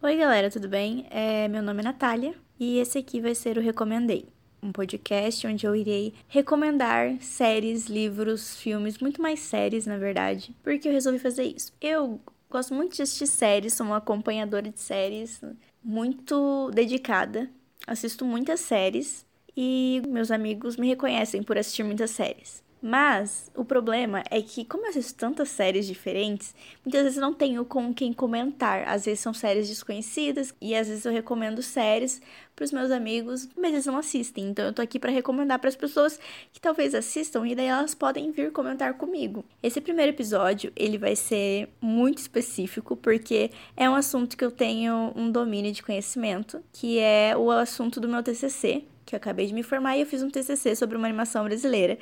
Oi, galera, tudo bem? É, meu nome é Natália e esse aqui vai ser o Recomendei, um podcast onde eu irei recomendar séries, livros, filmes, muito mais séries, na verdade, porque eu resolvi fazer isso. Eu gosto muito de assistir séries, sou uma acompanhadora de séries muito dedicada, assisto muitas séries e meus amigos me reconhecem por assistir muitas séries. Mas o problema é que, como eu assisto tantas séries diferentes, muitas vezes não tenho com quem comentar. Às vezes são séries desconhecidas e às vezes eu recomendo séries para os meus amigos, mas eles não assistem. Então eu tô aqui para recomendar para as pessoas que talvez assistam e daí elas podem vir comentar comigo. Esse primeiro episódio, ele vai ser muito específico porque é um assunto que eu tenho um domínio de conhecimento, que é o assunto do meu TCC, que eu acabei de me formar e eu fiz um TCC sobre uma animação brasileira.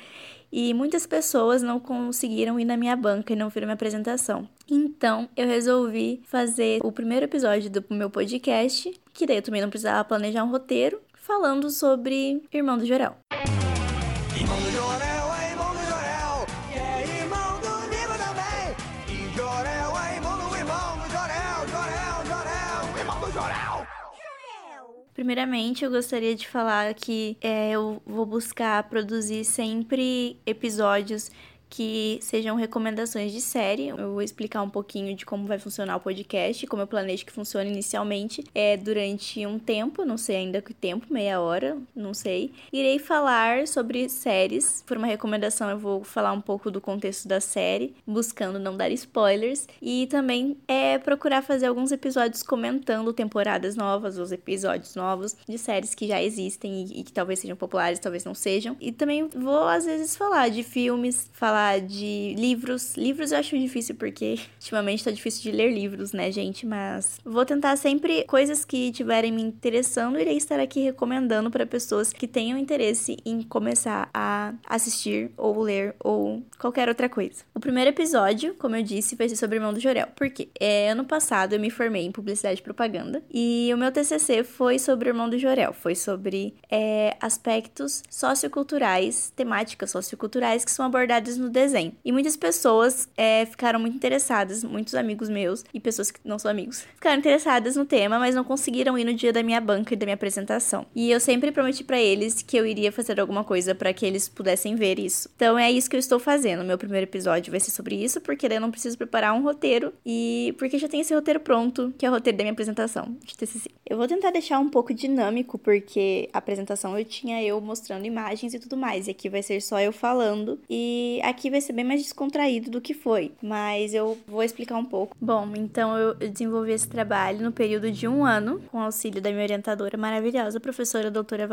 E muitas pessoas não conseguiram ir na minha banca e não viram minha apresentação. Então, eu resolvi fazer o primeiro episódio do meu podcast, que daí eu também não precisava planejar um roteiro, falando sobre Irmão do Jorel. Primeiramente, eu gostaria de falar que é, eu vou buscar produzir sempre episódios que sejam recomendações de série. Eu vou explicar um pouquinho de como vai funcionar o podcast, como eu planejo que funcione inicialmente. É durante um tempo, não sei ainda que tempo, meia hora, não sei. Irei falar sobre séries. Por uma recomendação, eu vou falar um pouco do contexto da série, buscando não dar spoilers. E também é procurar fazer alguns episódios comentando temporadas novas, os episódios novos de séries que já existem e, e que talvez sejam populares, talvez não sejam. E também vou às vezes falar de filmes, falar falar de livros. Livros eu acho difícil porque ultimamente tá difícil de ler livros, né, gente? Mas vou tentar sempre coisas que tiverem me interessando, irei estar aqui recomendando para pessoas que tenham interesse em começar a assistir ou ler ou qualquer outra coisa. O primeiro episódio, como eu disse, vai ser sobre o irmão do Jorel. Porque é, ano passado eu me formei em publicidade e propaganda e o meu TCC foi sobre o irmão do Jorel. Foi sobre é, aspectos socioculturais, temáticas socioculturais que são abordadas no no desenho. E muitas pessoas é, ficaram muito interessadas, muitos amigos meus e pessoas que não são amigos, ficaram interessadas no tema, mas não conseguiram ir no dia da minha banca e da minha apresentação. E eu sempre prometi para eles que eu iria fazer alguma coisa para que eles pudessem ver isso. Então é isso que eu estou fazendo. Meu primeiro episódio vai ser sobre isso, porque daí eu não preciso preparar um roteiro e porque já tem esse roteiro pronto, que é o roteiro da minha apresentação de TCC. Eu vou tentar deixar um pouco dinâmico, porque a apresentação eu tinha eu mostrando imagens e tudo mais, e aqui vai ser só eu falando. E aqui aqui vai ser bem mais descontraído do que foi, mas eu vou explicar um pouco. Bom, então eu desenvolvi esse trabalho no período de um ano, com auxílio da minha orientadora maravilhosa, professora doutora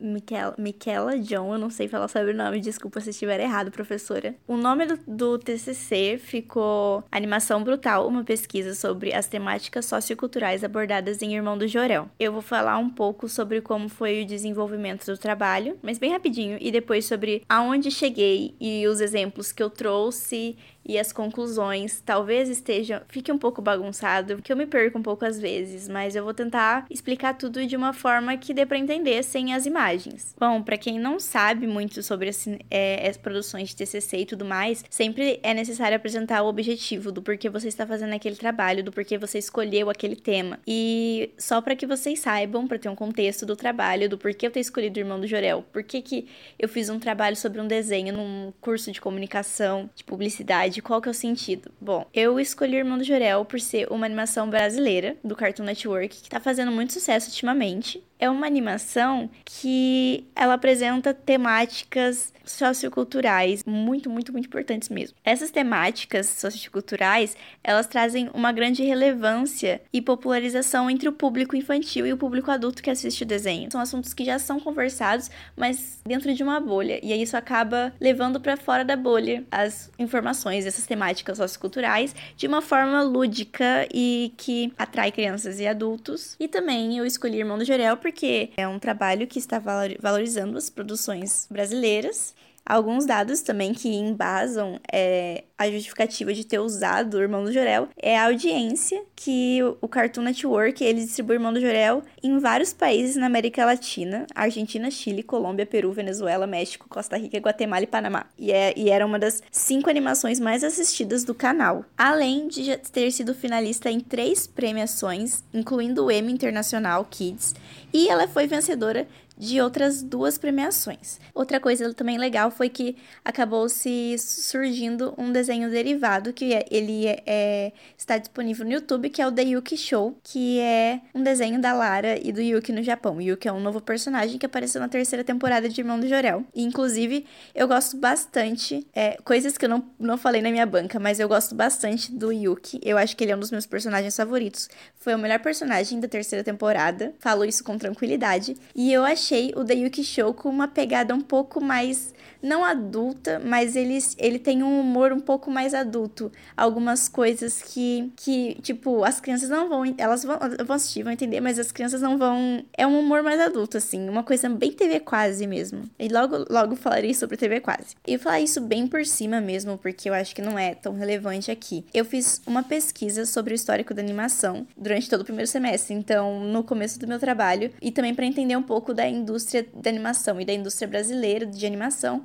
Michela, Michela John, eu não sei falar sobre o nome, desculpa se estiver errado, professora. O nome do, do TCC ficou Animação Brutal, uma pesquisa sobre as temáticas socioculturais abordadas em Irmão do Jorel. Eu vou falar um pouco sobre como foi o desenvolvimento do trabalho, mas bem rapidinho, e depois sobre aonde cheguei e os exemplos que eu trouxe e as conclusões talvez esteja fique um pouco bagunçado, porque eu me perco um pouco às vezes, mas eu vou tentar explicar tudo de uma forma que dê para entender sem as imagens. Bom, para quem não sabe muito sobre as, é, as produções de TCC e tudo mais, sempre é necessário apresentar o objetivo do porquê você está fazendo aquele trabalho, do porquê você escolheu aquele tema. E só para que vocês saibam, para ter um contexto do trabalho, do porquê eu ter escolhido o Irmão do Jorel, por que que eu fiz um trabalho sobre um desenho num curso de comunicação, de publicidade, qual que é o sentido? Bom, eu escolhi Irmão do Jorel por ser uma animação brasileira do Cartoon Network que tá fazendo muito sucesso ultimamente é uma animação que ela apresenta temáticas socioculturais muito, muito, muito importantes mesmo. Essas temáticas socioculturais, elas trazem uma grande relevância e popularização entre o público infantil e o público adulto que assiste o desenho. São assuntos que já são conversados, mas dentro de uma bolha. E aí isso acaba levando para fora da bolha as informações dessas temáticas socioculturais de uma forma lúdica e que atrai crianças e adultos. E também eu escolhi Irmão do Jorel porque é um trabalho que está valorizando as produções brasileiras Alguns dados também que embasam é, a justificativa de ter usado o Irmão do Jorel é a audiência que o Cartoon Network ele distribui o Irmão do Jorel em vários países na América Latina, Argentina, Chile, Colômbia, Peru, Venezuela, México, Costa Rica, Guatemala e Panamá. E, é, e era uma das cinco animações mais assistidas do canal. Além de ter sido finalista em três premiações, incluindo o Emmy Internacional Kids, e ela foi vencedora de outras duas premiações. Outra coisa também legal foi que acabou se surgindo um desenho derivado que é, ele é, é, está disponível no YouTube, que é o The Yuki Show, que é um desenho da Lara e do Yuki no Japão. Yuki é um novo personagem que apareceu na terceira temporada de Irmão do Jorel. E, inclusive, eu gosto bastante, é, coisas que eu não, não falei na minha banca, mas eu gosto bastante do Yuki. Eu acho que ele é um dos meus personagens favoritos. Foi o melhor personagem da terceira temporada. Falo isso com tranquilidade. E eu achei achei o The Yuki Show com uma pegada um pouco mais não adulta, mas ele, ele tem um humor um pouco mais adulto. Algumas coisas que, que tipo, as crianças não vão. Elas vão, vão assistir, vão entender, mas as crianças não vão. É um humor mais adulto, assim. Uma coisa bem TV quase mesmo. E logo, logo falarei sobre TV quase. E falar isso bem por cima mesmo, porque eu acho que não é tão relevante aqui. Eu fiz uma pesquisa sobre o histórico da animação durante todo o primeiro semestre, então, no começo do meu trabalho, e também para entender um pouco da indústria da animação e da indústria brasileira de animação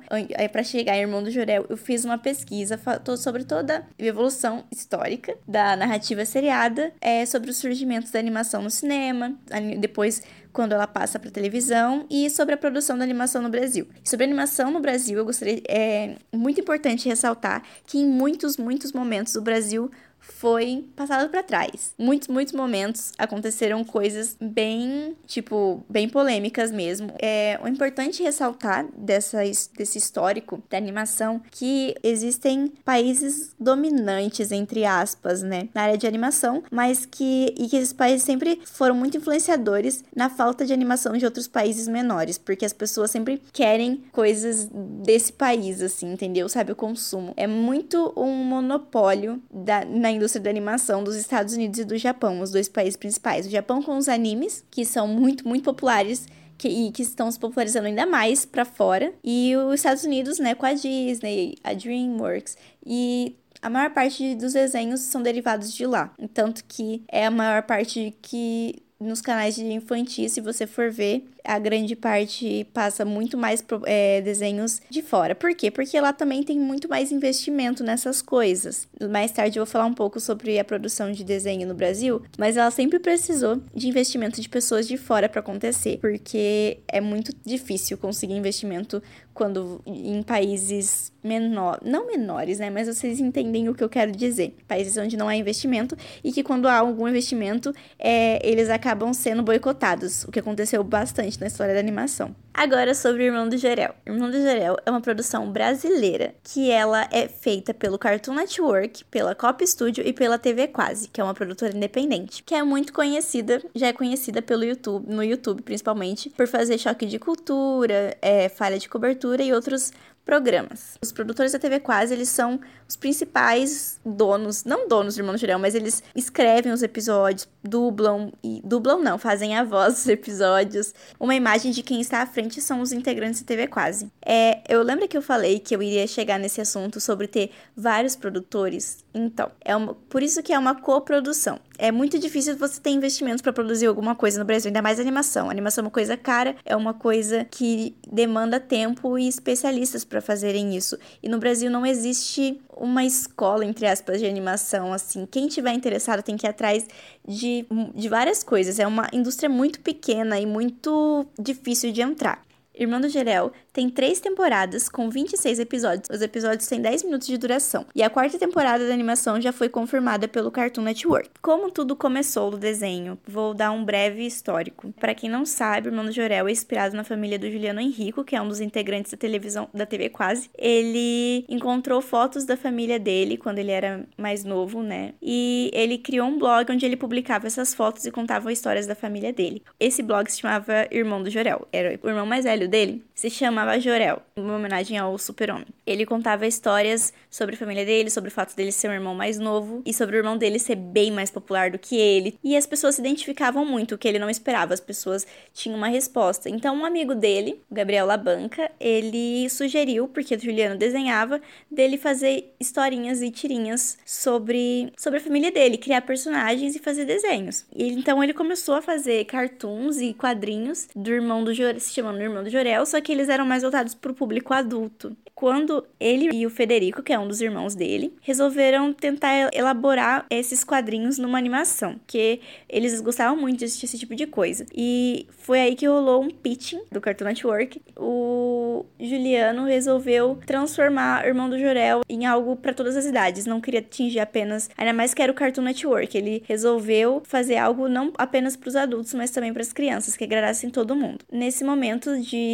para chegar em Irmão do Jorel, eu fiz uma pesquisa sobre toda a evolução histórica da narrativa seriada, é, sobre o surgimento da animação no cinema, depois quando ela passa para televisão e sobre a produção da animação no Brasil. Sobre a animação no Brasil, eu gostaria é muito importante ressaltar que em muitos, muitos momentos o Brasil foi passado para trás. Muitos, muitos momentos aconteceram coisas bem, tipo, bem polêmicas mesmo. É o importante ressaltar dessa, desse histórico da animação que existem países dominantes, entre aspas, né, na área de animação, mas que e que esses países sempre foram muito influenciadores na falta de animação de outros países menores, porque as pessoas sempre querem coisas desse país, assim, entendeu? Sabe, o consumo. É muito um monopólio da, na indústria da animação dos Estados Unidos e do Japão, os dois países principais. O Japão com os animes, que são muito, muito populares que, e que estão se popularizando ainda mais para fora. E os Estados Unidos, né, com a Disney, a DreamWorks. E a maior parte dos desenhos são derivados de lá. Tanto que é a maior parte que nos canais de infantil, se você for ver, a grande parte passa muito mais é, desenhos de fora. Por quê? Porque lá também tem muito mais investimento nessas coisas. Mais tarde eu vou falar um pouco sobre a produção de desenho no Brasil, mas ela sempre precisou de investimento de pessoas de fora para acontecer, porque é muito difícil conseguir investimento quando em países menor, não menores, né, mas vocês entendem o que eu quero dizer. Países onde não há investimento e que quando há algum investimento, é, eles acabam sendo boicotados, o que aconteceu bastante na história da animação. Agora sobre Irmão do Jerel. Irmão do Jerel é uma produção brasileira que ela é feita pelo Cartoon Network, pela Cop Studio e pela TV Quase, que é uma produtora independente, que é muito conhecida, já é conhecida pelo YouTube, no YouTube principalmente, por fazer choque de cultura, é, falha de cobertura e outros programas. Os produtores da TV Quase, eles são os principais donos, não donos do Irmão Jurel, mas eles escrevem os episódios, dublam e dublam não, fazem a voz dos episódios. Uma imagem de quem está à frente são os integrantes da TV Quase. É, eu lembro que eu falei que eu iria chegar nesse assunto sobre ter vários produtores. Então, é uma, por isso que é uma coprodução. É muito difícil você ter investimentos para produzir alguma coisa no Brasil, ainda mais animação. Animação é uma coisa cara, é uma coisa que demanda tempo e especialistas para fazerem isso. E no Brasil não existe uma escola, entre aspas, de animação, assim. Quem tiver interessado tem que ir atrás de, de várias coisas. É uma indústria muito pequena e muito difícil de entrar. Irmão do Jerel tem três temporadas com 26 episódios. Os episódios têm 10 minutos de duração. E a quarta temporada da animação já foi confirmada pelo Cartoon Network. Como tudo começou do desenho, vou dar um breve histórico. Para quem não sabe, Irmão do Jorel é inspirado na família do Juliano Henrico, que é um dos integrantes da televisão da TV Quase. Ele encontrou fotos da família dele quando ele era mais novo, né? E ele criou um blog onde ele publicava essas fotos e contava histórias da família dele. Esse blog se chamava Irmão do Jorel. Era o irmão mais velho filho dele se chamava Jorel, em homenagem ao super-homem. Ele contava histórias sobre a família dele, sobre o fato dele ser um irmão mais novo e sobre o irmão dele ser bem mais popular do que ele. E as pessoas se identificavam muito, o que ele não esperava, as pessoas tinham uma resposta. Então, um amigo dele, o Gabriel Labanca, ele sugeriu, porque o Juliano desenhava, dele fazer historinhas e tirinhas sobre, sobre a família dele, criar personagens e fazer desenhos. E então ele começou a fazer cartoons e quadrinhos do irmão do Jorel, se chamando Irmão do Jorel, só que eles eram mais voltados para o público adulto. Quando ele e o Federico, que é um dos irmãos dele, resolveram tentar elaborar esses quadrinhos numa animação, que eles gostavam muito de assistir esse tipo de coisa. E foi aí que rolou um pitching do Cartoon Network. O Juliano resolveu transformar o Irmão do Jorel em algo para todas as idades, não queria atingir apenas, ainda mais que era o Cartoon Network. Ele resolveu fazer algo não apenas para os adultos, mas também para as crianças, que agradassem todo mundo. Nesse momento de,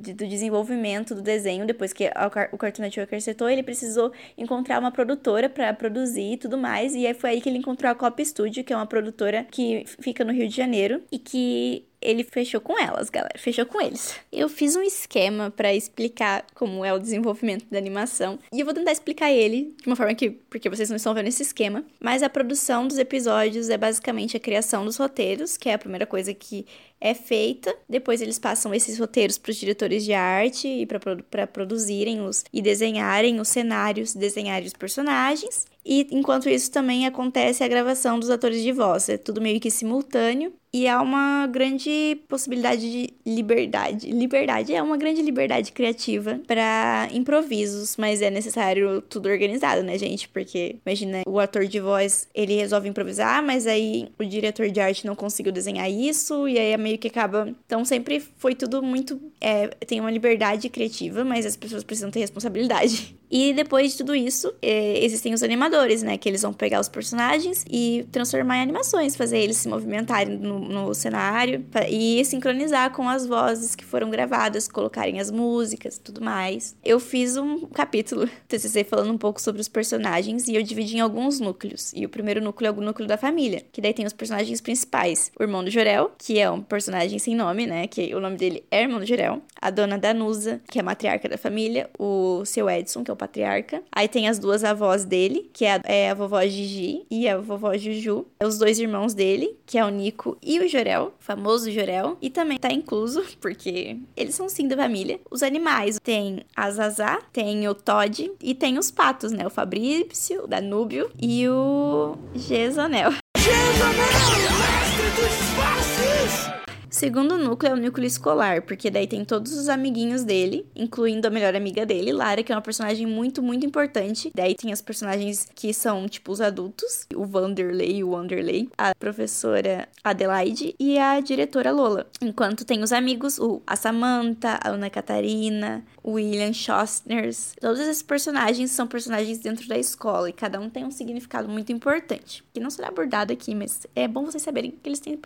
de, do desenvolvimento do desenho, depois que a, o Cartoon Network acertou, ele precisou encontrar uma produtora para produzir e tudo mais, e aí foi aí que ele encontrou a Cop Studio, que é uma produtora que fica no Rio de Janeiro e que ele fechou com elas, galera. Fechou com eles. Eu fiz um esquema para explicar como é o desenvolvimento da animação. E eu vou tentar explicar ele de uma forma que. Porque vocês não estão vendo esse esquema. Mas a produção dos episódios é basicamente a criação dos roteiros, que é a primeira coisa que é feita. Depois eles passam esses roteiros para os diretores de arte e para produzirem os e desenharem os cenários, desenharem os personagens. E enquanto isso também acontece a gravação dos atores de voz. É tudo meio que simultâneo. E há uma grande possibilidade de liberdade. Liberdade é uma grande liberdade criativa para improvisos, mas é necessário tudo organizado, né, gente? Porque imagina, o ator de voz, ele resolve improvisar, mas aí o diretor de arte não conseguiu desenhar isso e aí é meio que acaba. Então sempre foi tudo muito é, tem uma liberdade criativa, mas as pessoas precisam ter responsabilidade. E depois de tudo isso, é, existem os animadores, né? Que eles vão pegar os personagens e transformar em animações, fazer eles se movimentarem no, no cenário e sincronizar com as vozes que foram gravadas, colocarem as músicas tudo mais. Eu fiz um capítulo TCC falando um pouco sobre os personagens e eu dividi em alguns núcleos. E o primeiro núcleo é o núcleo da família, que daí tem os personagens principais. O irmão do Jorel, que é um personagem sem nome, né? Que o nome dele é irmão do Jorel. A dona Danusa, que é a matriarca da família. O seu Edson, que é o patriarca. Aí tem as duas avós dele, que é a, é a vovó Gigi e a vovó Juju. Os dois irmãos dele, que é o Nico e o Jorel, famoso Jorel. E também tá incluso, porque eles são sim da família, os animais. Tem a Zazá, tem o Todd e tem os patos, né? O Fabrício, o Danúbio e o Gesonel. Gesonel, mestre dos faces! Segundo núcleo é o núcleo escolar, porque daí tem todos os amiguinhos dele, incluindo a melhor amiga dele, Lara, que é uma personagem muito, muito importante. Daí tem as personagens que são, tipo, os adultos, o Vanderlei e o Wanderlei, a professora Adelaide e a diretora Lola. Enquanto tem os amigos, o, a Samantha, a Ana Catarina, William Schostners. Todos esses personagens são personagens dentro da escola e cada um tem um significado muito importante, que não será abordado aqui, mas é bom vocês saberem que eles têm.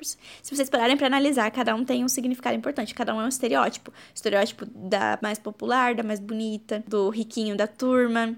Se vocês pararem para analisar, cada um tem um significado importante, cada um é um estereótipo. Estereótipo da mais popular, da mais bonita, do riquinho da turma.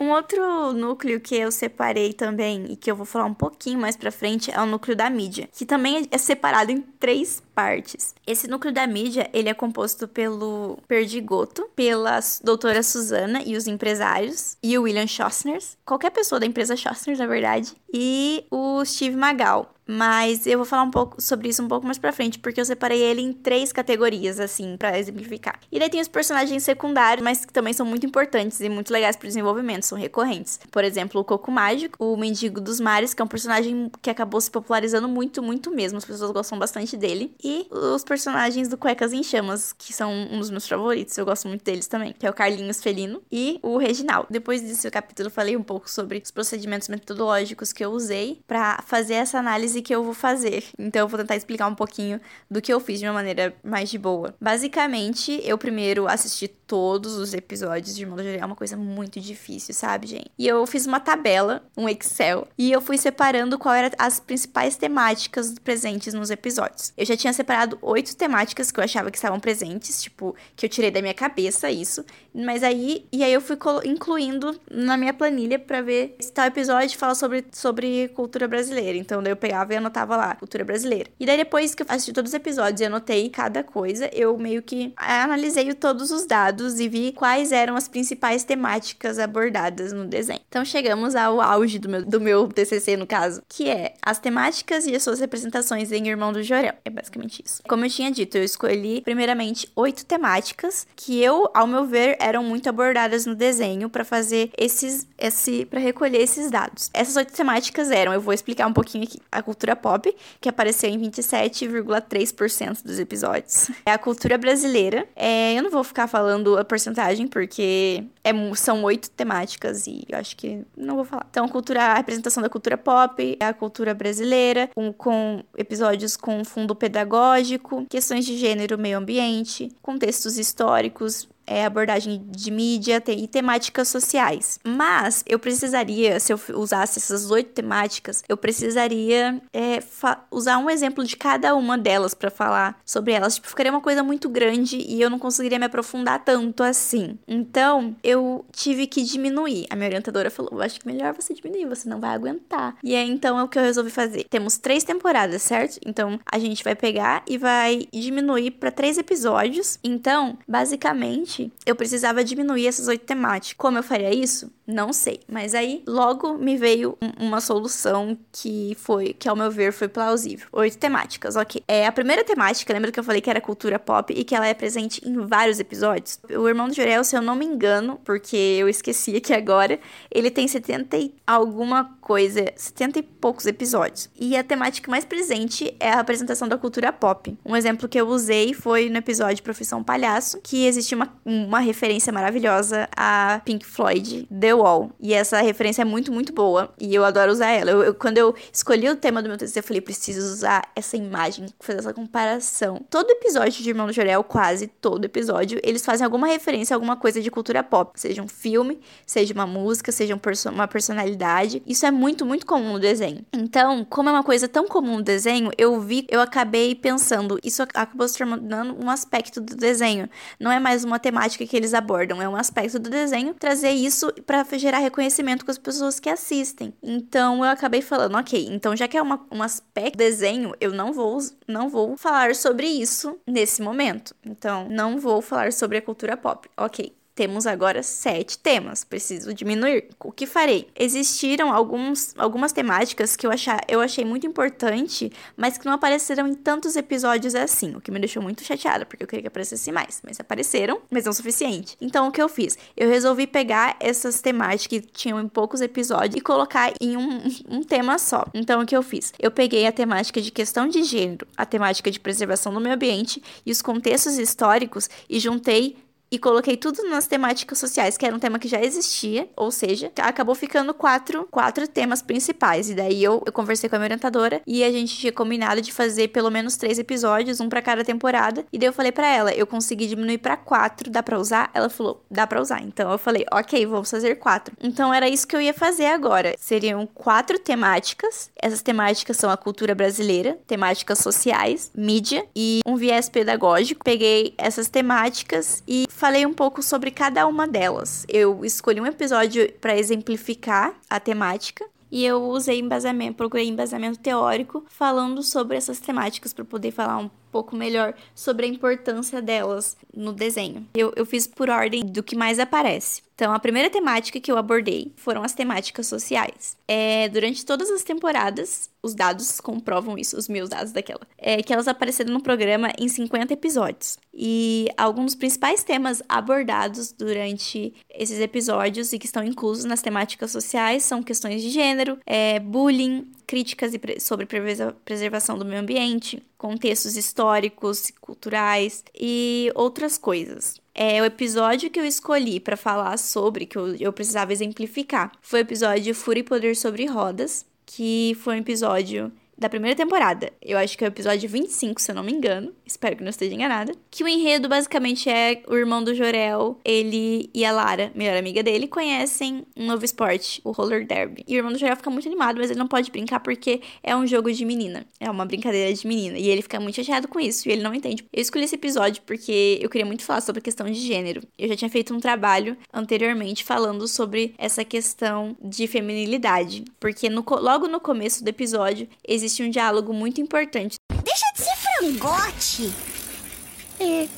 Um outro núcleo que eu separei também e que eu vou falar um pouquinho mais pra frente é o núcleo da mídia, que também é separado em três partes. Esse núcleo da mídia, ele é composto pelo Perdigoto, pela doutora Suzana e os empresários, e o William Schostners, qualquer pessoa da empresa Schostners, na verdade, e o Steve Magal. Mas eu vou falar um pouco sobre isso um pouco mais pra frente, porque eu separei ele em três categorias, assim, para exemplificar. E daí tem os personagens secundários, mas que também são muito importantes e muito legais pro desenvolvimento, são recorrentes. Por exemplo, o Coco Mágico, o Mendigo dos Mares, que é um personagem que acabou se popularizando muito, muito mesmo. As pessoas gostam bastante dele. E os personagens do Cuecas em Chamas, que são um dos meus favoritos, eu gosto muito deles também, que é o Carlinhos Felino e o Reginaldo. Depois desse capítulo, eu falei um pouco sobre os procedimentos metodológicos que eu usei para fazer essa análise que eu vou fazer. Então, eu vou tentar explicar um pouquinho do que eu fiz de uma maneira mais de boa. Basicamente, eu primeiro assisti todos os episódios de Irmão do é uma coisa muito difícil, sabe, gente? E eu fiz uma tabela, um Excel, e eu fui separando qual eram as principais temáticas presentes nos episódios. Eu já tinha separado oito temáticas que eu achava que estavam presentes, tipo, que eu tirei da minha cabeça isso. Mas aí, e aí eu fui incluindo na minha planilha para ver se tal episódio fala sobre, sobre cultura brasileira. Então, daí eu pegava e anotava lá, cultura brasileira. E daí depois que eu assisti todos os episódios e anotei cada coisa, eu meio que analisei todos os dados e vi quais eram as principais temáticas abordadas no desenho. Então chegamos ao auge do meu, do meu TCC, no caso, que é as temáticas e as suas representações em Irmão do Jorel. É basicamente isso. Como eu tinha dito, eu escolhi primeiramente oito temáticas que eu, ao meu ver, eram muito abordadas no desenho para fazer esses, esse, para recolher esses dados. Essas oito temáticas eram, eu vou explicar um pouquinho aqui, a cultura pop, que apareceu em 27,3% dos episódios. É a cultura brasileira. É, eu não vou ficar falando a porcentagem porque é, são oito temáticas e eu acho que não vou falar. Então, cultura, a representação da cultura pop, a cultura brasileira, com, com episódios com fundo pedagógico, questões de gênero, meio ambiente, contextos históricos, é, abordagem de mídia e temáticas sociais. Mas eu precisaria, se eu usasse essas oito temáticas, eu precisaria é, usar um exemplo de cada uma delas para falar sobre elas. Tipo, ficaria uma coisa muito grande e eu não conseguiria me aprofundar tanto assim. Então, eu tive que diminuir. A minha orientadora falou: acho que melhor você diminuir, você não vai aguentar. E é então é o que eu resolvi fazer. Temos três temporadas, certo? Então, a gente vai pegar e vai diminuir para três episódios. Então, basicamente, eu precisava diminuir essas oito temáticas. Como eu faria isso? Não sei. Mas aí, logo me veio uma solução que foi, que ao meu ver, foi plausível. Oito temáticas, ok. É, a primeira temática, lembra que eu falei que era cultura pop e que ela é presente em vários episódios? O Irmão do Jorel, se eu não me engano, porque eu esqueci aqui agora, ele tem 70 e alguma coisa, 70 e poucos episódios. E a temática mais presente é a apresentação da cultura pop. Um exemplo que eu usei foi no episódio Profissão Palhaço, que existe uma, uma referência maravilhosa a Pink Floyd, The E essa referência é muito, muito boa. E eu adoro usar ela. Eu, eu, quando eu escolhi o tema do meu TCC, eu falei, preciso usar essa imagem, fazer essa comparação. Todo episódio de Irmão do Jorel, quase todo episódio, eles fazem alguma referência a alguma coisa de cultura pop. Seja um filme, seja uma música, seja um perso uma personalidade. Isso é muito, muito comum no desenho. Então, como é uma coisa tão comum no desenho, eu vi, eu acabei pensando, isso acabou se tornando um aspecto do desenho. Não é mais uma temática que eles abordam, é um aspecto do desenho trazer isso para gerar reconhecimento com as pessoas que assistem. Então, eu acabei falando, ok, então já que é uma, um aspecto desenho, eu não vou, não vou falar sobre isso nesse momento. Então, não vou falar sobre a cultura pop. Ok, temos agora sete temas, preciso diminuir. O que farei? Existiram alguns, algumas temáticas que eu, achar, eu achei muito importante, mas que não apareceram em tantos episódios assim, o que me deixou muito chateada, porque eu queria que aparecesse mais. Mas apareceram, mas não o suficiente. Então, o que eu fiz? Eu resolvi pegar essas temáticas que tinham em poucos episódios e colocar em um, um tema só. Então, o que eu fiz? Eu peguei a temática de questão de gênero, a temática de preservação do meio ambiente e os contextos históricos e juntei e coloquei tudo nas temáticas sociais, que era um tema que já existia, ou seja, acabou ficando quatro, quatro temas principais. E daí eu, eu conversei com a minha orientadora e a gente tinha combinado de fazer pelo menos três episódios, um para cada temporada. E daí eu falei para ela, eu consegui diminuir para quatro, dá para usar? Ela falou, dá para usar. Então eu falei, ok, vamos fazer quatro. Então era isso que eu ia fazer agora. Seriam quatro temáticas. Essas temáticas são a cultura brasileira, temáticas sociais, mídia e um viés pedagógico. Peguei essas temáticas e falei um pouco sobre cada uma delas. Eu escolhi um episódio para exemplificar a temática e eu usei embasamento, procurei embasamento teórico falando sobre essas temáticas para poder falar um pouco melhor sobre a importância delas no desenho. Eu, eu fiz por ordem do que mais aparece. Então, a primeira temática que eu abordei foram as temáticas sociais. É, durante todas as temporadas, os dados comprovam isso, os meus dados daquela, é que elas apareceram no programa em 50 episódios. E alguns dos principais temas abordados durante esses episódios e que estão inclusos nas temáticas sociais são questões de gênero, é, bullying, críticas sobre preservação do meio ambiente, contextos históricos, culturais e outras coisas. É o episódio que eu escolhi para falar sobre, que eu, eu precisava exemplificar, foi o episódio Fúria e Poder sobre Rodas, que foi um episódio da primeira temporada. Eu acho que é o episódio 25, se eu não me engano. Espero que não esteja enganada. Que o enredo basicamente é o irmão do Jorel, ele e a Lara, melhor amiga dele, conhecem um novo esporte, o roller derby. E o irmão do Jorel fica muito animado, mas ele não pode brincar porque é um jogo de menina. É uma brincadeira de menina. E ele fica muito chateado com isso e ele não entende. Eu escolhi esse episódio porque eu queria muito falar sobre a questão de gênero. Eu já tinha feito um trabalho anteriormente falando sobre essa questão de feminilidade. Porque no, logo no começo do episódio existe existe um diálogo muito importante. Deixa de ser frangote! É,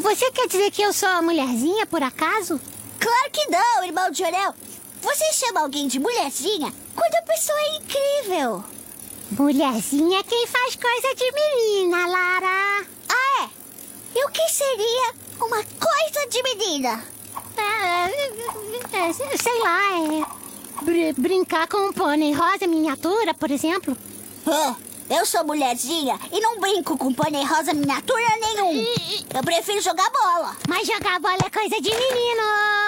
você quer dizer que eu sou a mulherzinha, por acaso? Claro que não, irmão de Jorel. Você chama alguém de mulherzinha quando a pessoa é incrível. Mulherzinha é quem faz coisa de menina, Lara. Ah, é? E o que seria uma coisa de menina? É, é, sei lá, é. Br brincar com um pônei rosa miniatura, por exemplo. Oh, eu sou mulherzinha e não brinco com pônei rosa miniatura nenhum. Eu prefiro jogar bola. Mas jogar bola é coisa de menino.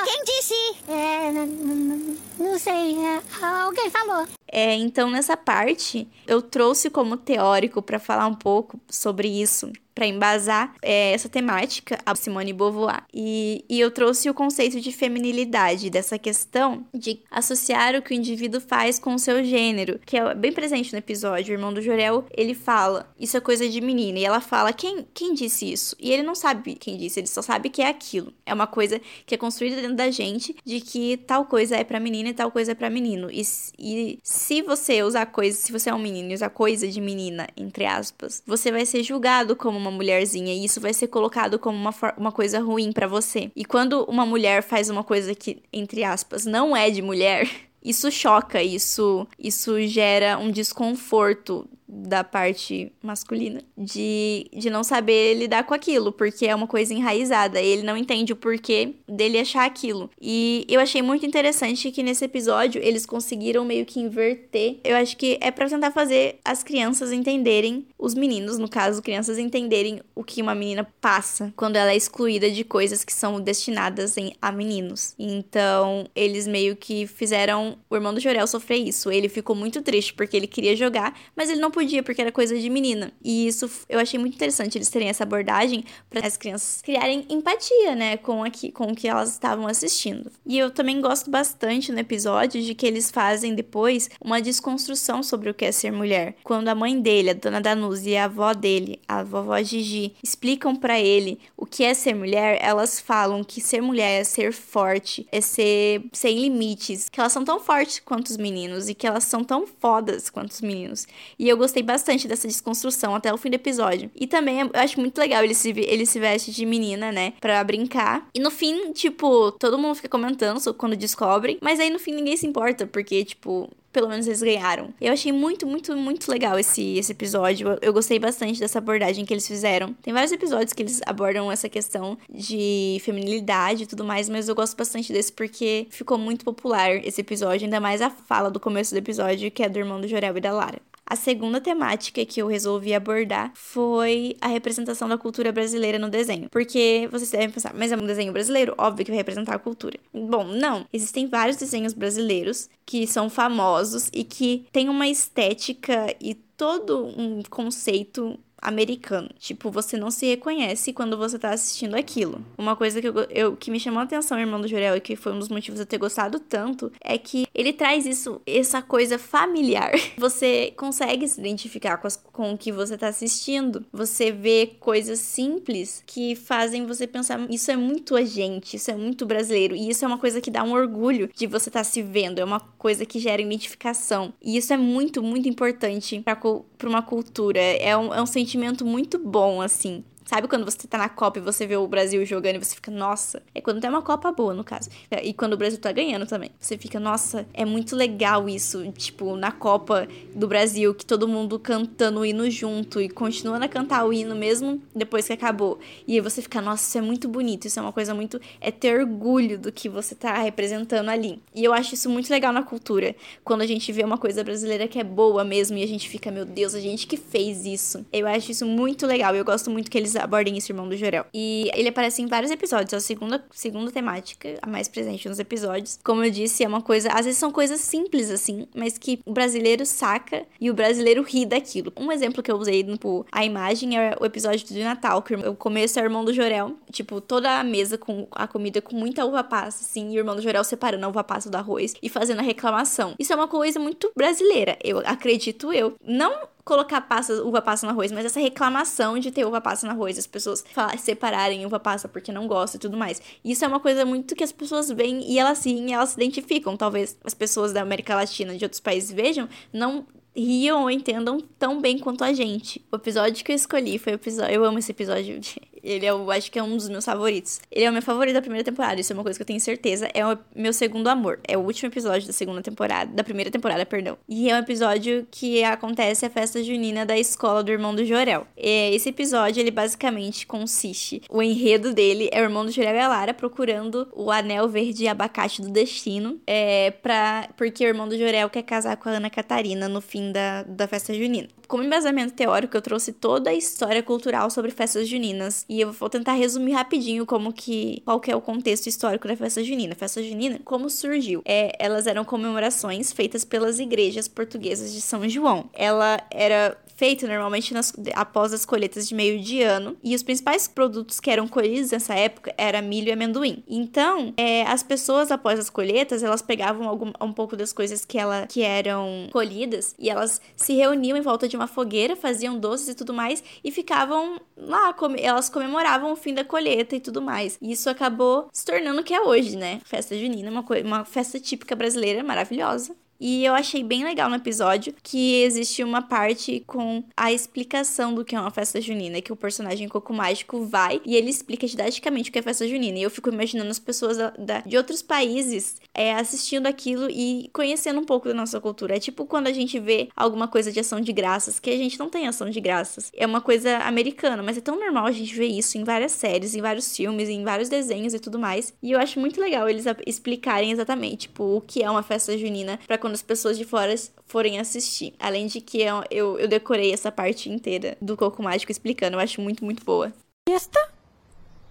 Quem disse? É, não, não sei. É, alguém falou. É, então, nessa parte, eu trouxe como teórico para falar um pouco sobre isso, para embasar é, essa temática, a Simone Beauvoir. E, e eu trouxe o conceito de feminilidade, dessa questão de associar o que o indivíduo faz com o seu gênero, que é bem presente no episódio. O irmão do Jorel, ele fala, isso é coisa de menina. E ela fala, quem, quem disse isso? E ele não sabe quem disse, ele só sabe que é aquilo. É uma coisa que é construída dentro da gente, de que tal coisa é para menina e tal coisa é para menino. E, e se você usar coisa, se você é um menino e usar coisa de menina, entre aspas, você vai ser julgado como uma mulherzinha e isso vai ser colocado como uma, uma coisa ruim para você. E quando uma mulher faz uma coisa que, entre aspas, não é de mulher, isso choca, isso, isso gera um desconforto da parte masculina de, de não saber lidar com aquilo, porque é uma coisa enraizada. Ele não entende o porquê dele achar aquilo. E eu achei muito interessante que nesse episódio eles conseguiram meio que inverter. Eu acho que é para tentar fazer as crianças entenderem, os meninos, no caso, crianças entenderem o que uma menina passa quando ela é excluída de coisas que são destinadas em, a meninos. Então, eles meio que fizeram o irmão do Jorel sofrer isso. Ele ficou muito triste porque ele queria jogar, mas ele não podia porque era coisa de menina. E isso eu achei muito interessante eles terem essa abordagem para as crianças criarem empatia, né, com, aqui, com o que elas estavam assistindo. E eu também gosto bastante no episódio de que eles fazem depois uma desconstrução sobre o que é ser mulher. Quando a mãe dele, a dona Danusa e a avó dele, a vovó Gigi, explicam para ele o que é ser mulher, elas falam que ser mulher é ser forte, é ser sem limites, que elas são tão fortes quanto os meninos e que elas são tão fodas quanto os meninos. E eu gostei bastante dessa desconstrução até o fim do episódio. E também eu acho muito legal ele se, ele se veste de menina, né? Pra brincar. E no fim, tipo, todo mundo fica comentando quando descobrem. Mas aí no fim ninguém se importa, porque, tipo, pelo menos eles ganharam. Eu achei muito, muito, muito legal esse, esse episódio. Eu, eu, gostei bastante dessa abordagem que eles fizeram. Tem vários episódios que eles abordam essa questão de feminilidade e tudo mais, mas eu gosto bastante desse porque ficou muito popular esse episódio, ainda mais a fala do começo do episódio, que é do irmão do Jorel e da Lara. A segunda temática que eu resolvi abordar foi a representação da cultura brasileira no desenho. Porque vocês devem pensar, mas é um desenho brasileiro? Óbvio que vai representar a cultura. Bom, não. Existem vários desenhos brasileiros que são famosos e que têm uma estética e todo um conceito americano. Tipo, você não se reconhece quando você tá assistindo aquilo. Uma coisa que, eu, eu, que me chamou a atenção, irmão do Jurel, e que foi um dos motivos de eu ter gostado tanto, é que ele traz isso, essa coisa familiar. Você consegue se identificar com, as, com o que você tá assistindo. Você vê coisas simples que fazem você pensar, isso é muito a gente, isso é muito brasileiro. E isso é uma coisa que dá um orgulho de você estar tá se vendo. É uma coisa que gera identificação. E isso é muito, muito importante para uma cultura. É um, é um sentimento sentimento muito bom, assim. Sabe quando você tá na Copa e você vê o Brasil jogando e você fica, nossa. É quando tem uma Copa boa, no caso. E quando o Brasil tá ganhando também. Você fica, nossa, é muito legal isso. Tipo, na Copa do Brasil, que todo mundo cantando o hino junto e continuando a cantar o hino mesmo depois que acabou. E aí você fica, nossa, isso é muito bonito. Isso é uma coisa muito. É ter orgulho do que você tá representando ali. E eu acho isso muito legal na cultura. Quando a gente vê uma coisa brasileira que é boa mesmo e a gente fica, meu Deus, a gente que fez isso. Eu acho isso muito legal. Eu gosto muito que eles abordem esse irmão do Jorel. E ele aparece em vários episódios, é a segunda, segunda temática, a mais presente nos episódios. Como eu disse, é uma coisa, às vezes são coisas simples assim, mas que o brasileiro saca e o brasileiro ri daquilo. Um exemplo que eu usei no a imagem é o episódio do Natal, que o começo é o irmão do Jorel, tipo, toda a mesa com a comida com muita uva passa, assim, e o irmão do Jorel separando a uva passa do arroz e fazendo a reclamação. Isso é uma coisa muito brasileira, eu acredito eu. Não colocar passa, uva passa no arroz, mas essa reclamação de ter uva passa no arroz, as pessoas separarem uva passa porque não gostam e tudo mais. Isso é uma coisa muito que as pessoas veem e elas sim, elas se identificam. Talvez as pessoas da América Latina, de outros países vejam, não riam ou entendam tão bem quanto a gente. O episódio que eu escolhi foi o episódio. Eu amo esse episódio. Ele é, eu acho que é um dos meus favoritos. Ele é o meu favorito da primeira temporada, isso é uma coisa que eu tenho certeza. É o meu segundo amor. É o último episódio da segunda temporada, da primeira temporada, perdão. E é um episódio que acontece a festa junina da escola do irmão do Jorel. É, esse episódio, ele basicamente consiste. O enredo dele é o irmão do Jorel e a Lara procurando o anel verde e abacate do destino. É, pra, porque o irmão do Jorel quer casar com a Ana Catarina no fim da, da festa junina. Como embasamento teórico, eu trouxe toda a história cultural sobre festas juninas. E eu vou tentar resumir rapidinho como que. qual que é o contexto histórico da festa junina. A festa junina, como surgiu? É, elas eram comemorações feitas pelas igrejas portuguesas de São João. Ela era feito normalmente nas, após as colheitas de meio de ano. E os principais produtos que eram colhidos nessa época era milho e amendoim. Então, é, as pessoas após as colheitas, elas pegavam algum, um pouco das coisas que, ela, que eram colhidas e elas se reuniam em volta de uma fogueira, faziam doces e tudo mais e ficavam lá, come, elas comemoravam o fim da colheita e tudo mais. E isso acabou se tornando o que é hoje, né? Festa junina, uma, uma festa típica brasileira maravilhosa. E eu achei bem legal no episódio que existe uma parte com a explicação do que é uma festa junina, que o personagem Coco Mágico vai e ele explica didaticamente o que é festa junina. E eu fico imaginando as pessoas da, da, de outros países é, assistindo aquilo e conhecendo um pouco da nossa cultura. É tipo quando a gente vê alguma coisa de ação de graças, que a gente não tem ação de graças. É uma coisa americana, mas é tão normal a gente ver isso em várias séries, em vários filmes, em vários desenhos e tudo mais. E eu acho muito legal eles explicarem exatamente, tipo, o que é uma festa junina para quando as pessoas de fora forem assistir. Além de que eu, eu, eu decorei essa parte inteira do Coco Mágico explicando. Eu acho muito, muito boa. Fiesta?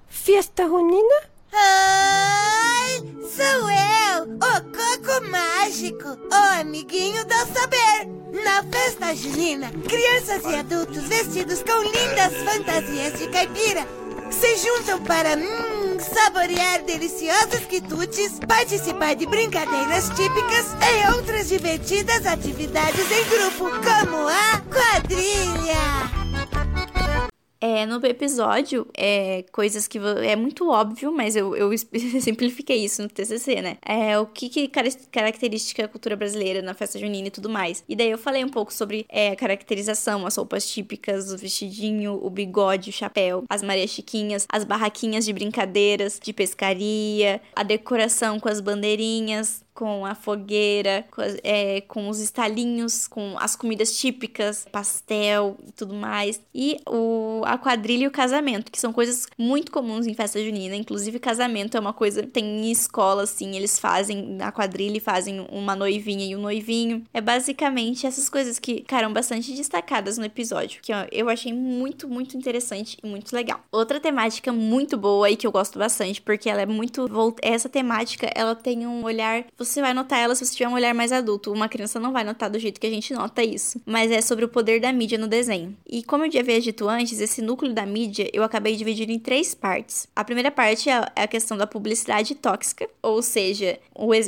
Fiesta junina? Ai, sou eu, o Coco Mágico, o amiguinho do saber. Na festa junina, crianças e adultos vestidos com lindas fantasias de caipira se juntam para hum, saborear deliciosos quitutes, participar de brincadeiras típicas e outras divertidas atividades em grupo, como a quadrilha. É, no episódio, é coisas que é muito óbvio, mas eu, eu simplifiquei isso no TCC, né? É o que, que característica a cultura brasileira na festa junina e tudo mais. E daí eu falei um pouco sobre é, a caracterização, as roupas típicas, o vestidinho, o bigode, o chapéu, as Maria Chiquinhas, as barraquinhas de brincadeiras, de pescaria, a decoração com as bandeirinhas, com a fogueira, com, é, com, os estalinhos, com as comidas típicas, pastel e tudo mais. E o, a quadrilha e o casamento, que são coisas muito comuns em festa junina. Inclusive, casamento é uma coisa. Tem em escola, assim, eles fazem a quadrilha e fazem uma noivinha e um noivinho. É basicamente essas coisas que ficaram bastante destacadas no episódio, que ó, eu achei muito, muito interessante e muito legal. Outra temática muito boa e que eu gosto bastante, porque ela é muito. Essa temática, ela tem um olhar você vai notar ela se você tiver um olhar mais adulto. Uma criança não vai notar do jeito que a gente nota isso. Mas é sobre o poder da mídia no desenho. E como eu já havia dito antes, esse núcleo da mídia eu acabei dividindo em três partes. A primeira parte é, é a questão da publicidade tóxica, ou seja,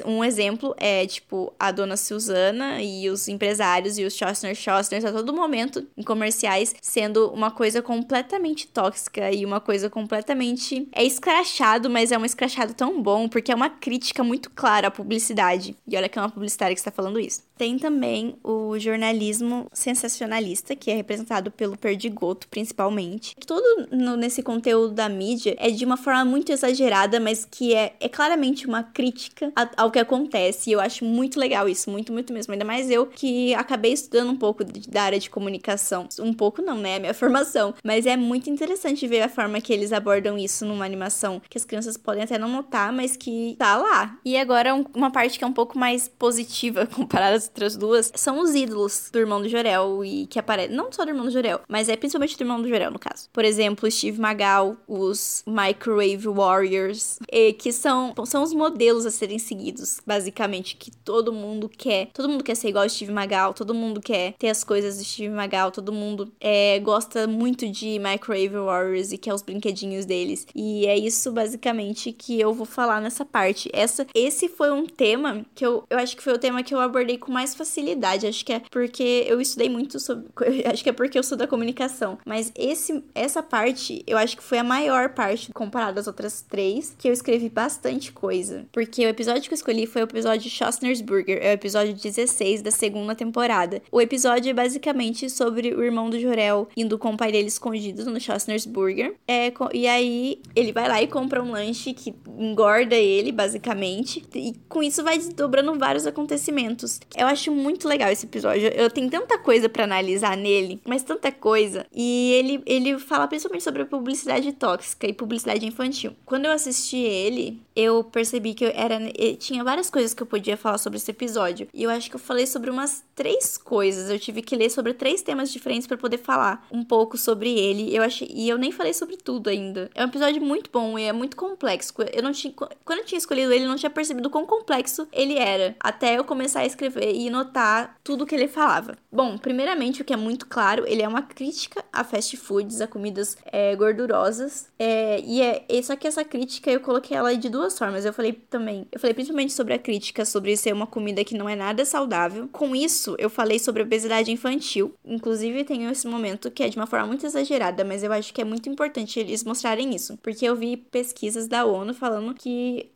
um exemplo é tipo a dona Suzana e os empresários e os Schostner Schostner a todo momento em comerciais sendo uma coisa completamente tóxica e uma coisa completamente é escrachado, mas é um escrachado tão bom porque é uma crítica muito clara à publicidade publicidade. E olha que é uma publicitária que está falando isso. Tem também o jornalismo sensacionalista, que é representado pelo Perdigoto, principalmente. Tudo no, nesse conteúdo da mídia é de uma forma muito exagerada, mas que é, é claramente uma crítica a, ao que acontece. E eu acho muito legal isso, muito, muito mesmo. Ainda mais eu que acabei estudando um pouco de, da área de comunicação. Um pouco não, né? A minha formação. Mas é muito interessante ver a forma que eles abordam isso numa animação que as crianças podem até não notar, mas que tá lá. E agora uma parte que é um pouco mais positiva comparada às outras duas são os ídolos do irmão do Jorel e que aparecem. Não só do irmão do Jorel, mas é principalmente do irmão do Jorel, no caso. Por exemplo, Steve Magal, os Microwave Warriors, que são, são os modelos a serem seguidos, basicamente, que todo mundo quer. Todo mundo quer ser igual ao Steve Magal, todo mundo quer ter as coisas do Steve Magal, todo mundo é, gosta muito de Microwave Warriors e quer os brinquedinhos deles. E é isso, basicamente, que eu vou falar nessa parte. Essa, esse foi um tema tema que eu, eu acho que foi o tema que eu abordei com mais facilidade. Acho que é porque eu estudei muito sobre. Acho que é porque eu sou da comunicação. Mas esse, essa parte, eu acho que foi a maior parte comparado às outras três, que eu escrevi bastante coisa. Porque o episódio que eu escolhi foi o episódio Schostner's Burger, é o episódio 16 da segunda temporada. O episódio é basicamente sobre o irmão do Jorel indo com o pai dele escondido no Schostner's Burger. É, e aí ele vai lá e compra um lanche que engorda ele, basicamente. E com isso vai desdobrando vários acontecimentos. Eu acho muito legal esse episódio. Eu tenho tanta coisa para analisar nele, mas tanta coisa. E ele, ele fala principalmente sobre a publicidade tóxica e publicidade infantil. Quando eu assisti ele, eu percebi que eu era tinha várias coisas que eu podia falar sobre esse episódio. E eu acho que eu falei sobre umas três coisas. Eu tive que ler sobre três temas diferentes para poder falar um pouco sobre ele. Eu achei e eu nem falei sobre tudo ainda. É um episódio muito bom e é muito complexo. Eu não tinha quando eu tinha escolhido ele, eu não tinha percebido quão complexo ele era, até eu começar a escrever e notar tudo que ele falava. Bom, primeiramente, o que é muito claro, ele é uma crítica a fast foods, a comidas é, gordurosas. É, e é só que essa crítica eu coloquei ela de duas formas. Eu falei também, eu falei principalmente sobre a crítica sobre ser uma comida que não é nada saudável. Com isso, eu falei sobre obesidade infantil. Inclusive, tenho esse momento que é de uma forma muito exagerada, mas eu acho que é muito importante eles mostrarem isso. Porque eu vi pesquisas da ONU falando que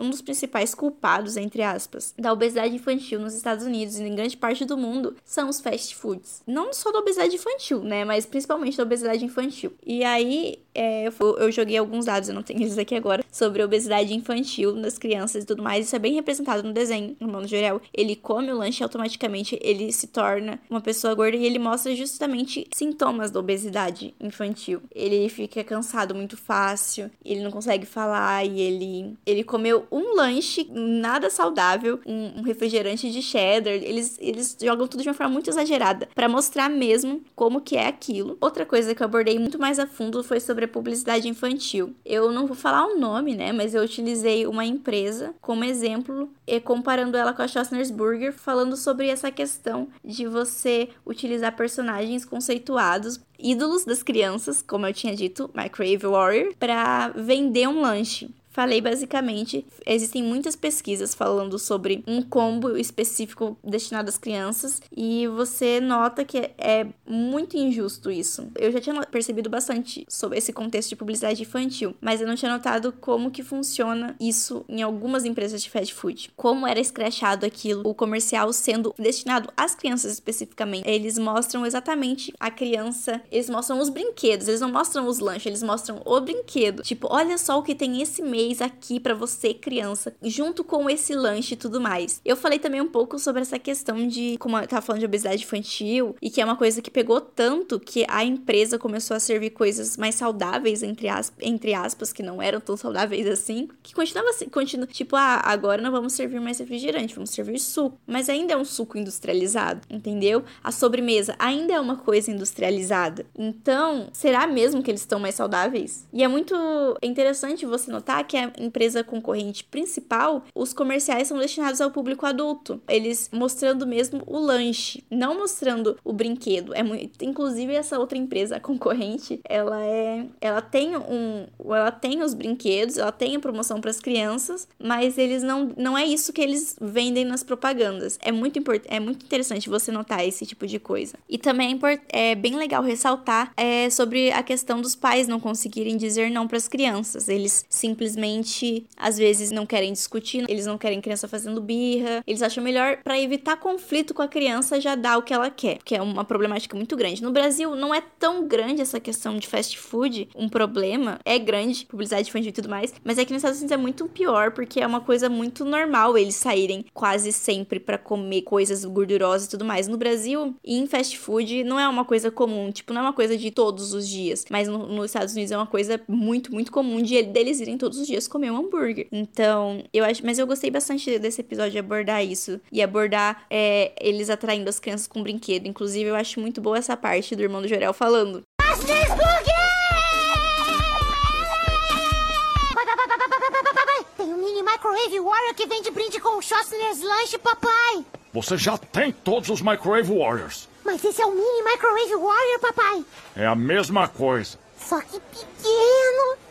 um dos principais culpados, entre aspas, da obesidade infantil nos Estados Unidos e em grande parte do mundo são os fast foods. Não só da obesidade infantil, né? Mas principalmente da obesidade infantil. E aí, é, eu, joguei alguns dados, eu não tenho eles aqui agora, sobre obesidade infantil nas crianças e tudo mais. Isso é bem representado no desenho, no Mano Jorel. Ele come o lanche automaticamente ele se torna uma pessoa gorda e ele mostra justamente sintomas da obesidade infantil. Ele fica cansado muito fácil, ele não consegue falar e ele, ele comeu um lanche nada saudável, um, um refrigerante de cheddar. Eles, eles jogam tudo de uma forma muito exagerada para mostrar mesmo como que é aquilo. Outra coisa que eu abordei muito mais a fundo foi sobre a publicidade infantil. Eu não vou falar o nome, né, mas eu utilizei uma empresa como exemplo, e comparando ela com a Schostner's Burger, falando sobre essa questão de você utilizar personagens conceituados ídolos das crianças, como eu tinha dito, Microwave Warrior, para vender um lanche falei basicamente, existem muitas pesquisas falando sobre um combo específico destinado às crianças e você nota que é muito injusto isso. Eu já tinha percebido bastante sobre esse contexto de publicidade infantil, mas eu não tinha notado como que funciona isso em algumas empresas de fast food. Como era escrachado aquilo, o comercial sendo destinado às crianças especificamente. Eles mostram exatamente a criança, eles mostram os brinquedos, eles não mostram os lanches, eles mostram o brinquedo. Tipo, olha só o que tem esse mês fez aqui para você, criança, junto com esse lanche e tudo mais. Eu falei também um pouco sobre essa questão de, como eu tava falando de obesidade infantil, e que é uma coisa que pegou tanto que a empresa começou a servir coisas mais saudáveis, entre, aspas, entre aspas, que não eram tão saudáveis assim, que continuava assim, tipo, ah, agora não vamos servir mais refrigerante, vamos servir suco. Mas ainda é um suco industrializado, entendeu? A sobremesa ainda é uma coisa industrializada. Então, será mesmo que eles estão mais saudáveis? E é muito interessante você notar que que é a empresa concorrente principal, os comerciais são destinados ao público adulto. Eles mostrando mesmo o lanche, não mostrando o brinquedo. É muito, inclusive essa outra empresa concorrente, ela é, ela tem um, ela tem os brinquedos, ela tem a promoção para as crianças, mas eles não, não é isso que eles vendem nas propagandas. É muito importante, é muito interessante você notar esse tipo de coisa. E também é, é bem legal ressaltar é, sobre a questão dos pais não conseguirem dizer não para as crianças. Eles simplesmente simplesmente, às vezes, não querem discutir, eles não querem criança fazendo birra, eles acham melhor para evitar conflito com a criança já dar o que ela quer, que é uma problemática muito grande. No Brasil, não é tão grande essa questão de fast food, um problema, é grande, publicidade infantil e tudo mais, mas aqui nos Estados Unidos é muito pior, porque é uma coisa muito normal eles saírem quase sempre para comer coisas gordurosas e tudo mais. No Brasil, e em fast food, não é uma coisa comum, tipo, não é uma coisa de todos os dias, mas no, nos Estados Unidos é uma coisa muito, muito comum de deles irem todos os dias dias comer um hambúrguer. Então, eu acho. Mas eu gostei bastante desse episódio de abordar isso. E abordar é, eles atraindo as crianças com brinquedo. Inclusive, eu acho muito boa essa parte do irmão do Jorel falando. Tem um mini microwave warrior que vem de brinde com o Schostner's Lunch, papai. Você já tem todos os microwave warriors. Mas esse é o mini microwave warrior, papai. É a mesma coisa. Só que pequeno.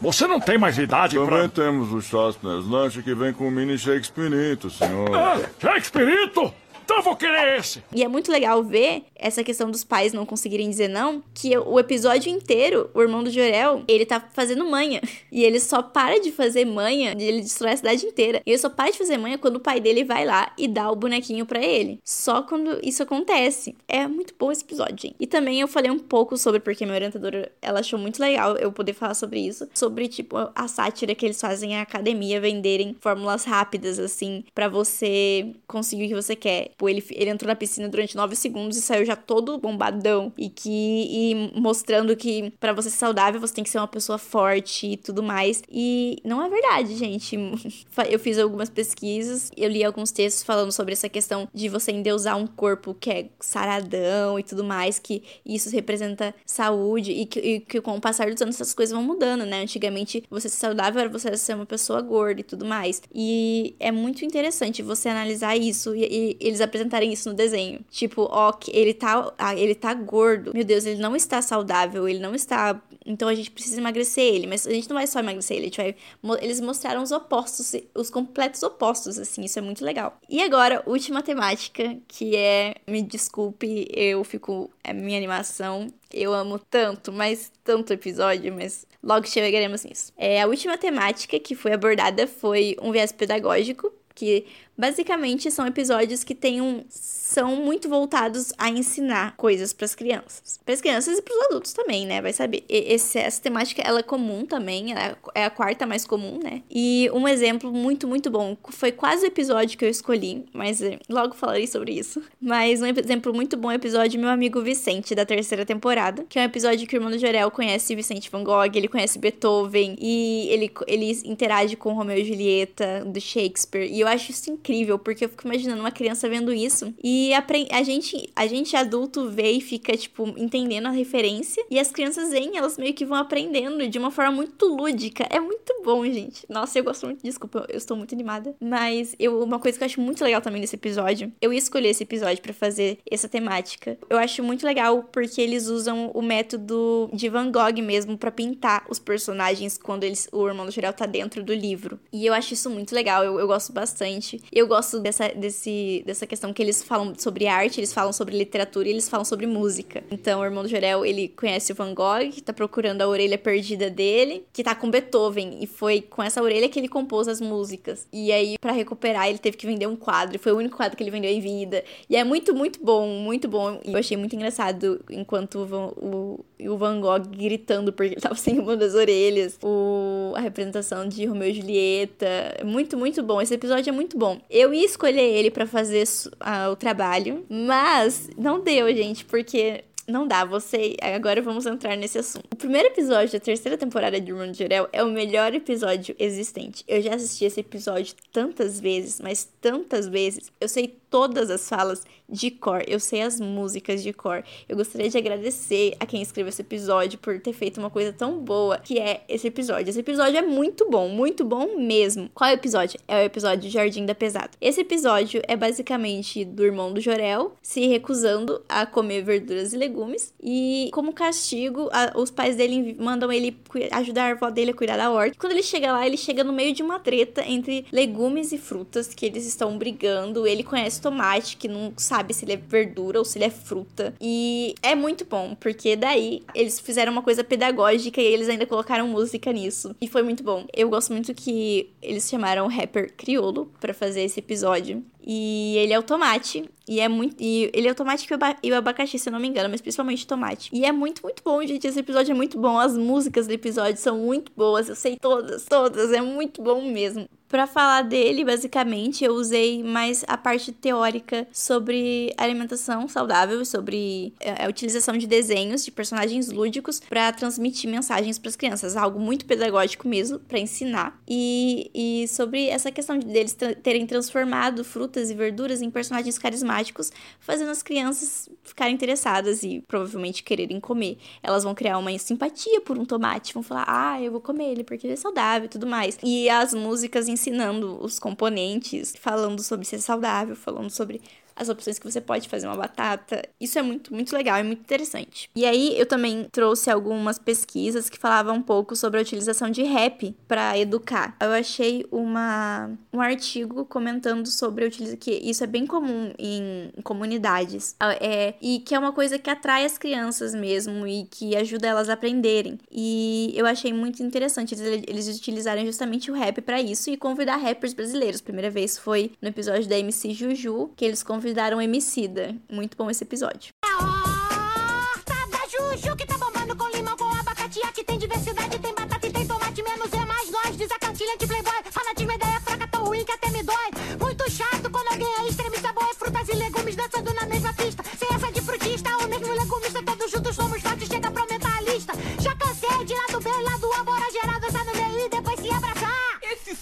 Você não tem mais idade Também pra... temos o Chostners Lanche que vem com o mini Shakespeare, senhor. Ah, Shakespeare? Então vou querer esse. E é muito legal ver essa questão dos pais não conseguirem dizer não, que o episódio inteiro, o irmão do Jorel, ele tá fazendo manha. E ele só para de fazer manha, ele destrói a cidade inteira. E ele só para de fazer manha quando o pai dele vai lá e dá o bonequinho para ele. Só quando isso acontece. É muito bom esse episódio, gente. E também eu falei um pouco sobre, porque minha orientadora, ela achou muito legal eu poder falar sobre isso. Sobre, tipo, a sátira que eles fazem a academia venderem fórmulas rápidas, assim, para você conseguir o que você quer. Tipo, ele, ele entrou na piscina durante 9 segundos e saiu já todo bombadão. E que e mostrando que para você ser saudável você tem que ser uma pessoa forte e tudo mais. E não é verdade, gente. Eu fiz algumas pesquisas, eu li alguns textos falando sobre essa questão de você endeusar um corpo que é saradão e tudo mais, que isso representa saúde e que, e que com o passar dos anos essas coisas vão mudando, né? Antigamente você ser saudável era você ser uma pessoa gorda e tudo mais. E é muito interessante você analisar isso e, e eles apresentarem isso no desenho. Tipo, ó, ele tá, ah, ele tá gordo. Meu Deus, ele não está saudável, ele não está. Então a gente precisa emagrecer ele, mas a gente não vai só emagrecer ele, a gente vai. Eles mostraram os opostos, os completos opostos, assim, isso é muito legal. E agora, última temática, que é. Me desculpe, eu fico. É minha animação. Eu amo tanto, mas tanto episódio, mas logo chegaremos nisso. É, a última temática que foi abordada foi um viés pedagógico, que basicamente são episódios que têm um são muito voltados a ensinar coisas para as crianças. Para as crianças e para os adultos também, né? Vai saber. Esse, essa temática ela é comum também, é, é a quarta mais comum, né? E um exemplo muito, muito bom foi quase o episódio que eu escolhi, mas eh, logo falarei sobre isso. Mas um exemplo muito bom é o episódio Meu Amigo Vicente, da terceira temporada, que é um episódio que o irmão do Jorel conhece Vicente Van Gogh, ele conhece Beethoven e ele, ele interage com Romeu e Julieta, do Shakespeare. E eu acho isso incrível, porque eu fico imaginando uma criança vendo isso e e a gente, a gente adulto vê e fica, tipo, entendendo a referência. E as crianças veem, elas meio que vão aprendendo de uma forma muito lúdica. É muito bom, gente. Nossa, eu gosto muito. Desculpa, eu estou muito animada. Mas eu, uma coisa que eu acho muito legal também nesse episódio, eu ia escolher esse episódio para fazer essa temática. Eu acho muito legal porque eles usam o método de Van Gogh mesmo para pintar os personagens quando eles, o irmão do Jorel tá dentro do livro. E eu acho isso muito legal, eu, eu gosto bastante. Eu gosto dessa, desse, dessa questão que eles falam sobre arte, eles falam sobre literatura e eles falam sobre música. Então, o irmão do Jorel, ele conhece o Van Gogh, que tá procurando a orelha perdida dele, que tá com Beethoven. E foi com essa orelha que ele compôs as músicas. E aí, para recuperar, ele teve que vender um quadro. Foi o único quadro que ele vendeu em vida. E é muito, muito bom, muito bom. E eu achei muito engraçado enquanto o Van, o, o Van Gogh gritando porque ele tava sem uma das orelhas. O, a representação de Romeu e Julieta. É muito, muito bom. Esse episódio é muito bom. Eu ia escolher ele para fazer uh, o trabalho mas não deu, gente, porque não dá, você. Agora vamos entrar nesse assunto. O primeiro episódio da terceira temporada de Irmão de Jorel é o melhor episódio existente. Eu já assisti esse episódio tantas vezes, mas tantas vezes. Eu sei todas as falas de cor, eu sei as músicas de cor. Eu gostaria de agradecer a quem escreveu esse episódio por ter feito uma coisa tão boa que é esse episódio. Esse episódio é muito bom, muito bom mesmo. Qual é o episódio? É o episódio Jardim da Pesada. Esse episódio é basicamente do irmão do Jorel se recusando a comer verduras e legumes e como castigo, a, os pais dele mandam ele ajudar a avó dele a cuidar da horta. Quando ele chega lá, ele chega no meio de uma treta entre legumes e frutas que eles estão brigando. Ele conhece tomate, que não sabe se ele é verdura ou se ele é fruta. E é muito bom, porque daí eles fizeram uma coisa pedagógica e eles ainda colocaram música nisso. E foi muito bom. Eu gosto muito que eles chamaram o rapper Criolo para fazer esse episódio. E ele é o tomate. E é muito. E ele é o tomate e o abacaxi, se eu não me engano, mas principalmente tomate. E é muito, muito bom, gente. Esse episódio é muito bom. As músicas do episódio são muito boas. Eu sei todas, todas. É muito bom mesmo. Para falar dele, basicamente, eu usei mais a parte teórica sobre alimentação saudável, sobre é, a utilização de desenhos de personagens lúdicos para transmitir mensagens para as crianças, algo muito pedagógico mesmo, para ensinar. E, e sobre essa questão de deles terem transformado frutas e verduras em personagens carismáticos, fazendo as crianças ficarem interessadas e provavelmente quererem comer. Elas vão criar uma simpatia por um tomate, vão falar: "Ah, eu vou comer ele porque ele é saudável" e tudo mais. E as músicas ensinando os componentes, falando sobre ser saudável, falando sobre as opções que você pode fazer uma batata. Isso é muito, muito legal e muito interessante. E aí eu também trouxe algumas pesquisas que falavam um pouco sobre a utilização de rap para educar. Eu achei uma, um artigo comentando sobre a que isso é bem comum em comunidades. É, e que é uma coisa que atrai as crianças mesmo e que ajuda elas a aprenderem. E eu achei muito interessante eles, eles utilizarem justamente o rap para isso e convidar rappers brasileiros. Primeira vez foi no episódio da MC Juju, que eles convidaram o Emicida. Muito bom esse episódio. É a horta da Juju que tá bombando com limão, com abacate. Aqui tem diversidade, tem batata e tem tomate. Menos é mais nós, diz a cantilha de playboy. Fanatismo, ideia fraca, tão ruim que até me dói. Muito chato quando alguém é extremista, boa. Frutas e legumes dançando na mesma pista. Sem essa de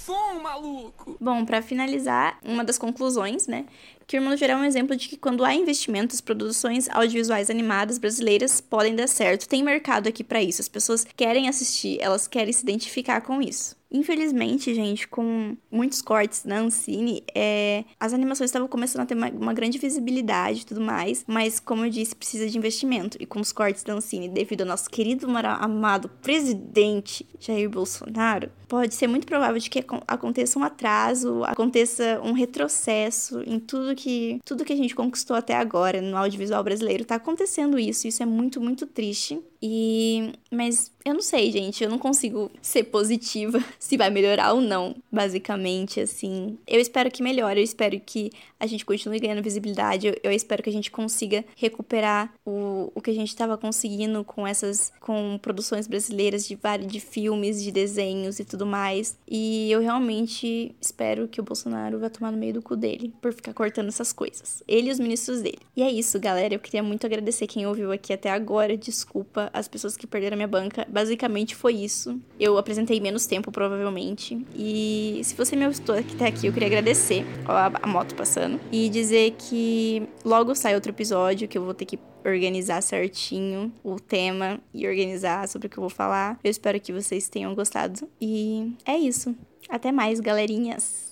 som, maluco! Bom, para finalizar, uma das conclusões, né? Que o Irmão Geral é um exemplo de que quando há investimentos, produções audiovisuais animadas brasileiras podem dar certo. Tem mercado aqui para isso. As pessoas querem assistir, elas querem se identificar com isso. Infelizmente, gente, com muitos cortes na Ancine, é, as animações estavam começando a ter uma, uma, grande visibilidade e tudo mais, mas, como eu disse, precisa de investimento. E com os cortes da Ancine, devido ao nosso querido, amado presidente Jair Bolsonaro, pode ser muito provável de que aconteça um atraso, aconteça um retrocesso em tudo que, tudo que a gente conquistou até agora no audiovisual brasileiro. Tá acontecendo isso, isso é muito, muito triste. E. Mas eu não sei, gente. Eu não consigo ser positiva se vai melhorar ou não, basicamente, assim. Eu espero que melhore, eu espero que a gente continue ganhando visibilidade, eu, eu espero que a gente consiga recuperar o, o que a gente estava conseguindo com essas. com produções brasileiras de de filmes, de desenhos e tudo mais. E eu realmente espero que o Bolsonaro vá tomar no meio do cu dele por ficar cortando essas coisas. Ele e os ministros dele. E é isso, galera. Eu queria muito agradecer quem ouviu aqui até agora. Desculpa as pessoas que perderam minha banca. Basicamente foi isso. Eu apresentei menos tempo, provavelmente. E se você me gostou até aqui, eu queria agradecer a, a moto passando. E dizer que logo sai outro episódio que eu vou ter que organizar certinho o tema e organizar sobre o que eu vou falar. Eu espero que vocês tenham gostado. E é isso. Até mais, galerinhas!